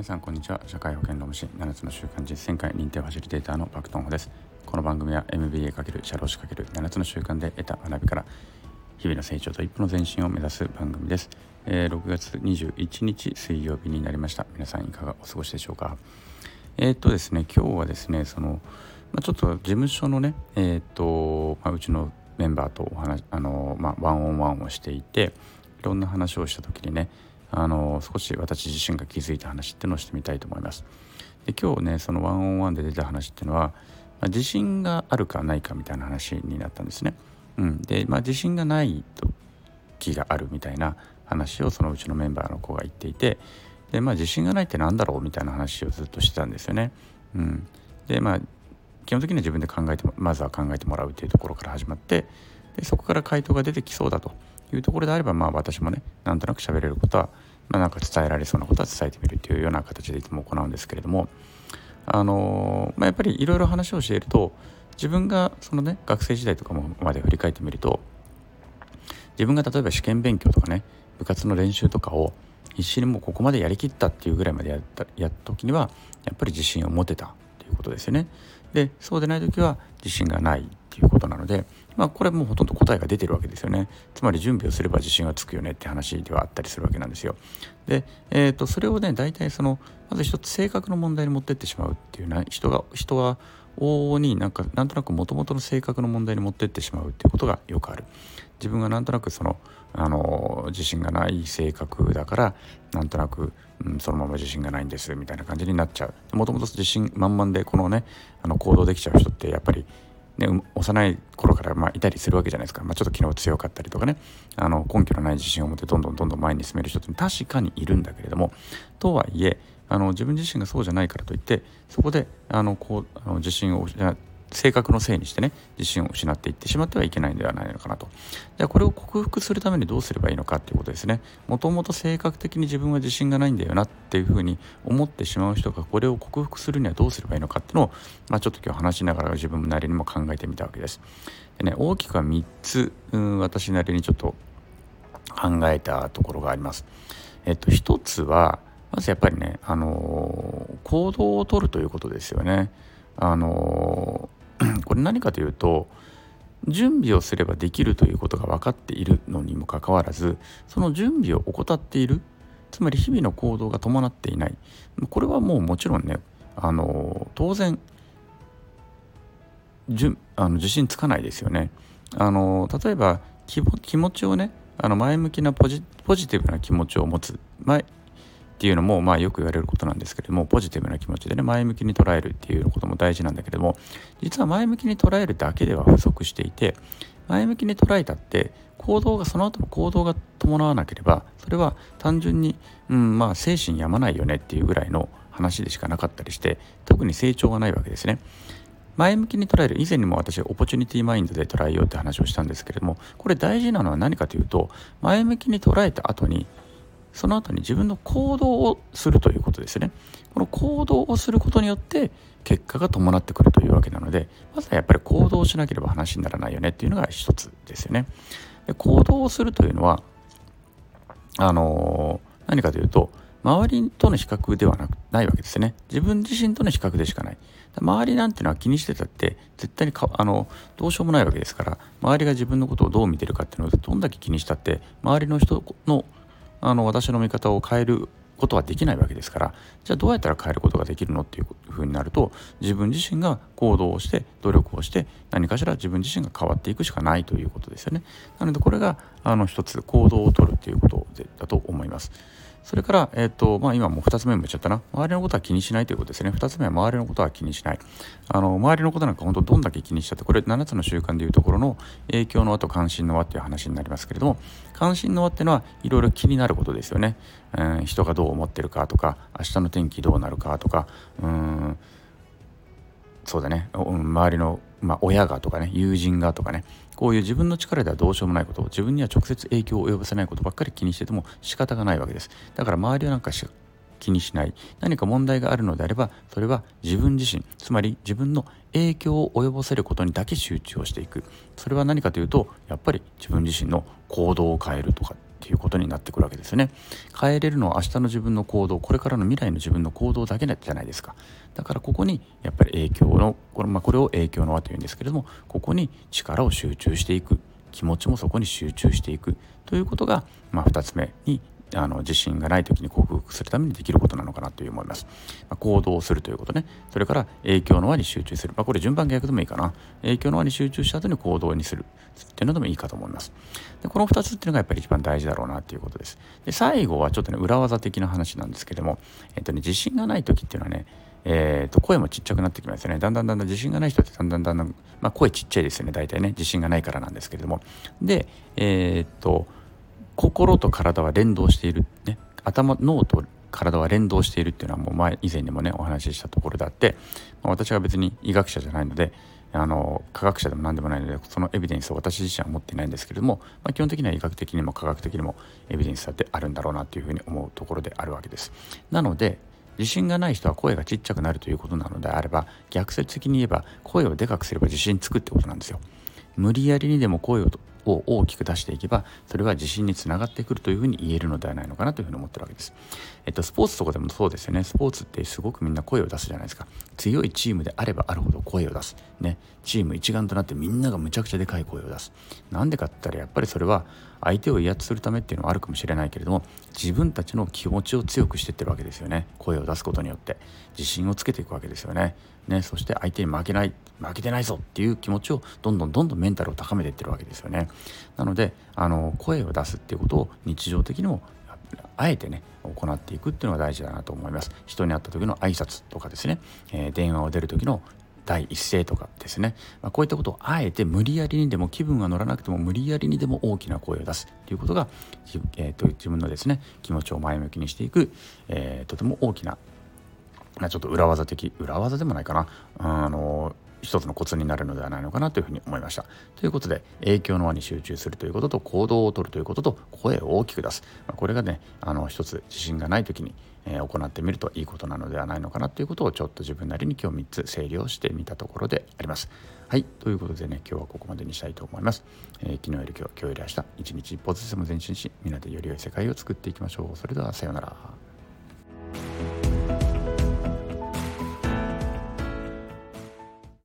皆さんこんにちは。社会保険労務士7つの習慣実践会認定ファシリテーターのパクトンホです。この番組は MBA× 社労士 ×7 つの習慣で得た学びから日々の成長と一歩の前進を目指す番組です、えー、6月21日水曜日になりました。皆さんいかがお過ごしでしょうか？えー、っとですね今日はですねその、まあ、ちょっと事務所のねえー、っと、まあ、うちのメンバーとお話あの、まあ、ワンオンワンをしていていろんな話をした時にねあの少し私自身が気づいた話っていうのをしてみたいと思います。で今日ねそのワンオンワンで出た話っていうのは、まあ、自信があるかないかみたいな話になったんですね。うん、で、まあ、自信がない時があるみたいな話をそのうちのメンバーの子が言っていてで、まあ、自信がないって何だろうみたいな話をずっとしてたんですよね。うん、でまあ基本的には自分で考えてまずは考えてもらうというところから始まってでそこから回答が出てきそうだというところであればまあ私もねなんとなく喋れることは、まあ、なんか伝えられそうなことは伝えてみるというような形でいつも行うんですけれどもあのまあ、やっぱりいろいろ話をしていると自分がそのね学生時代とかもまで振り返ってみると自分が例えば試験勉強とかね部活の練習とかを必死にもうここまでやりきったっていうぐらいまでやったやった時にはやっぱり自信を持てたということですよね。でそうでない時は自信がないいうことなので、まあ、これもうほとんど答えが出てるわけですよね。つまり準備をすれば自信がつくよねって話ではあったりするわけなんですよ。で、えー、とそれをね大体そのまず一つ性格の問題に持ってってしまうっていうね人が人は往々になんかなんとなくもともとの性格の問題に持ってってしまうっていうことがよくある。自分がなんとなくそのあの自信がない性格だからなんとなく、うん、そのまま自信がないんですみたいな感じになっちゃう。もともと自信満々でこのねあの行動できちゃう人ってやっぱりね、幼い頃からまいたりするわけじゃないですか、まあ、ちょっと昨日強かったりとかね。あの根拠のない自信を持ってどんどんどんどん前に進める人って確かにいるんだけれども。とはいえあの自分自身がそうじゃないからといってそこであのこうあの自信を性格のせいにしてね自信を失っていってしまってはいけないんではないのかなと。じゃあこれを克服するためにどうすればいいのかっていうことですね。もともと性格的に自分は自信がないんだよなっていうふうに思ってしまう人がこれを克服するにはどうすればいいのかっていうのを、まあ、ちょっと今日話しながら自分なりにも考えてみたわけです。でね大きくは3つ、うん、私なりにちょっと考えたところがあります。えっと一つはまずやっぱりね、あのー、行動をとるということですよね。あのー これ何かというと準備をすればできるということが分かっているのにもかかわらずその準備を怠っているつまり日々の行動が伴っていないこれはもうもちろんねあの当然じゅあの自信つかないですよね。あの例えば気持ちをねあの前向きなポジティブな気持ちを持つ前っていうのもまあよく言われることなんですけれどもポジティブな気持ちでね前向きに捉えるっていうことも大事なんだけども実は前向きに捉えるだけでは不足していて前向きに捉えたって行動がその後の行動が伴わなければそれは単純に、うん、まあ精神やまないよねっていうぐらいの話でしかなかったりして特に成長がないわけですね。前向きに捉える以前にも私オポチュニティマインドで捉えようって話をしたんですけれどもこれ大事なのは何かというと前向きに捉えた後にその後に自分の行動をするということですね。この行動をすることによって結果が伴ってくるというわけなのでまずはやっぱり行動しなければ話にならないよねっていうのが一つですよね。で行動をするというのはあのー、何かというと周りとの比較ではなくないわけですね。自分自身との比較でしかない。周りなんていうのは気にしてたって絶対にかあのどうしようもないわけですから周りが自分のことをどう見てるかっていうのをどんだけ気にしたって周りの人のあの私の見方を変えることはできないわけですからじゃあどうやったら変えることができるのっていうふうになると自分自身が行動をして努力をして何かしら自分自身が変わっていくしかないということですよね。なのでこれがあの一つ行動をとるということだと思います。それから、えっ、ー、と、まあ今もう2つ目も言っちゃったな。周りのことは気にしないということですね。2つ目は周りのことは気にしない。あの、周りのことなんか本当どんだけ気にしたって、これ7つの習慣でいうところの影響の輪と関心の輪っていう話になりますけれども、関心の輪っていうのはいろいろ気になることですよね。うん、人がどう思ってるかとか、明日の天気どうなるかとか、うん、そうだね、周りのまあ、親がとかね友人がとかねこういう自分の力ではどうしようもないこと自分には直接影響を及ぼせないことばっかり気にしてても仕方がないわけです。だから周りはなんか気にしない。何か問題があるのであればそれは自分自身つまり自分の影響を及ぼせることにだけ集中をしていく。それは何かというとやっぱり自分自身の行動を変えるとか。っていうことになってくるわけですね。変えれるのは明日の自分の行動これからの未来の自分の行動だけじゃないですか。だからここにやっぱり影響のこれ,、まあ、これを影響の輪というんですけれどもここに力を集中していく。気持ちもそこに集中していく。ということが、まあ、2つ目にあの自信がない時に克服するためにできることなのかなという思います、まあ、行動するということね。それから影響の輪に集中する、まあ、これ順番逆でもいいかな。影響の輪に集中した後に行動にする。っていうのでもいいかと思います。でこの2つっていうのがやっぱり一番大事だろうなっていうことです。で最後はちょっとね裏技的な話なんですけども、えっとね、自信がない時っていうのはねえー、と声もちっちゃくなってきますよね。だんだんだんだん自信がない人ってだんだんだんだん、まあ、声ちっちゃいですよね。大体ね自信がないからなんですけれども。でえー、っと心と体は連動している、ね、頭脳と体は連動しているっていうのはもう前以前にもねお話ししたところであって、まあ、私は別に医学者じゃないのであの科学者でも何でもないのでそのエビデンスを私自身は持っていないんですけれども、まあ、基本的には医学的にも科学的にもエビデンスだってあるんだろうなというふうに思うところであるわけです。なので自信がない人は声がちっちゃくなるということなのであれば逆説的に言えば声をでかくすれば自信つくってことなんですよ。無理やりにでも声をを大きく出していけばそれは自信につながってくるというふうに言えるのではないのかなというふうに思ってるわけです。えっと、スポーツとかでもそうですよね。スポーツってすごくみんな声を出すじゃないですか。強いチームであればあるほど声を出す、ね、チーム一丸となってみんながむちゃくちゃでかい声を出す。なんでかって言ったらやっぱりそれは相手を威圧するためっていうのはあるかもしれないけれども自分たちの気持ちを強くしていってるわけですよね。声を出すことによって。自信をつけていくわけですよね。ねそして相手に負けない負けてないぞっていう気持ちをどんどんどんどんメンタルを高めていってるわけですよね。なのであの声を出すっていうことを日常的にもあえてね行っていくっていうのが大事だなと思います。人に会った時の挨拶とかですね、えー、電話を出る時の第一声とかですね、まあ、こういったことをあえて無理やりにでも気分が乗らなくても無理やりにでも大きな声を出すということが、えーと、自分のですね気持ちを前向きにしていく、えー、とても大きなちょっと裏技的裏技でもないかなあの一つのコツになるのではないのかなというふうに思いました。ということで影響の輪に集中するということと行動をとるということと声を大きく出す、まあ、これがねあの一つ自信がない時に、えー、行ってみるといいことなのではないのかなということをちょっと自分なりに今日3つ整理をしてみたところであります。はいということでね今日はここまでにしたいと思います。えー、昨日より今日今日より明日一日一歩ずつでも前進しみんなでより良い世界を作っていきましょう。それではさようなら。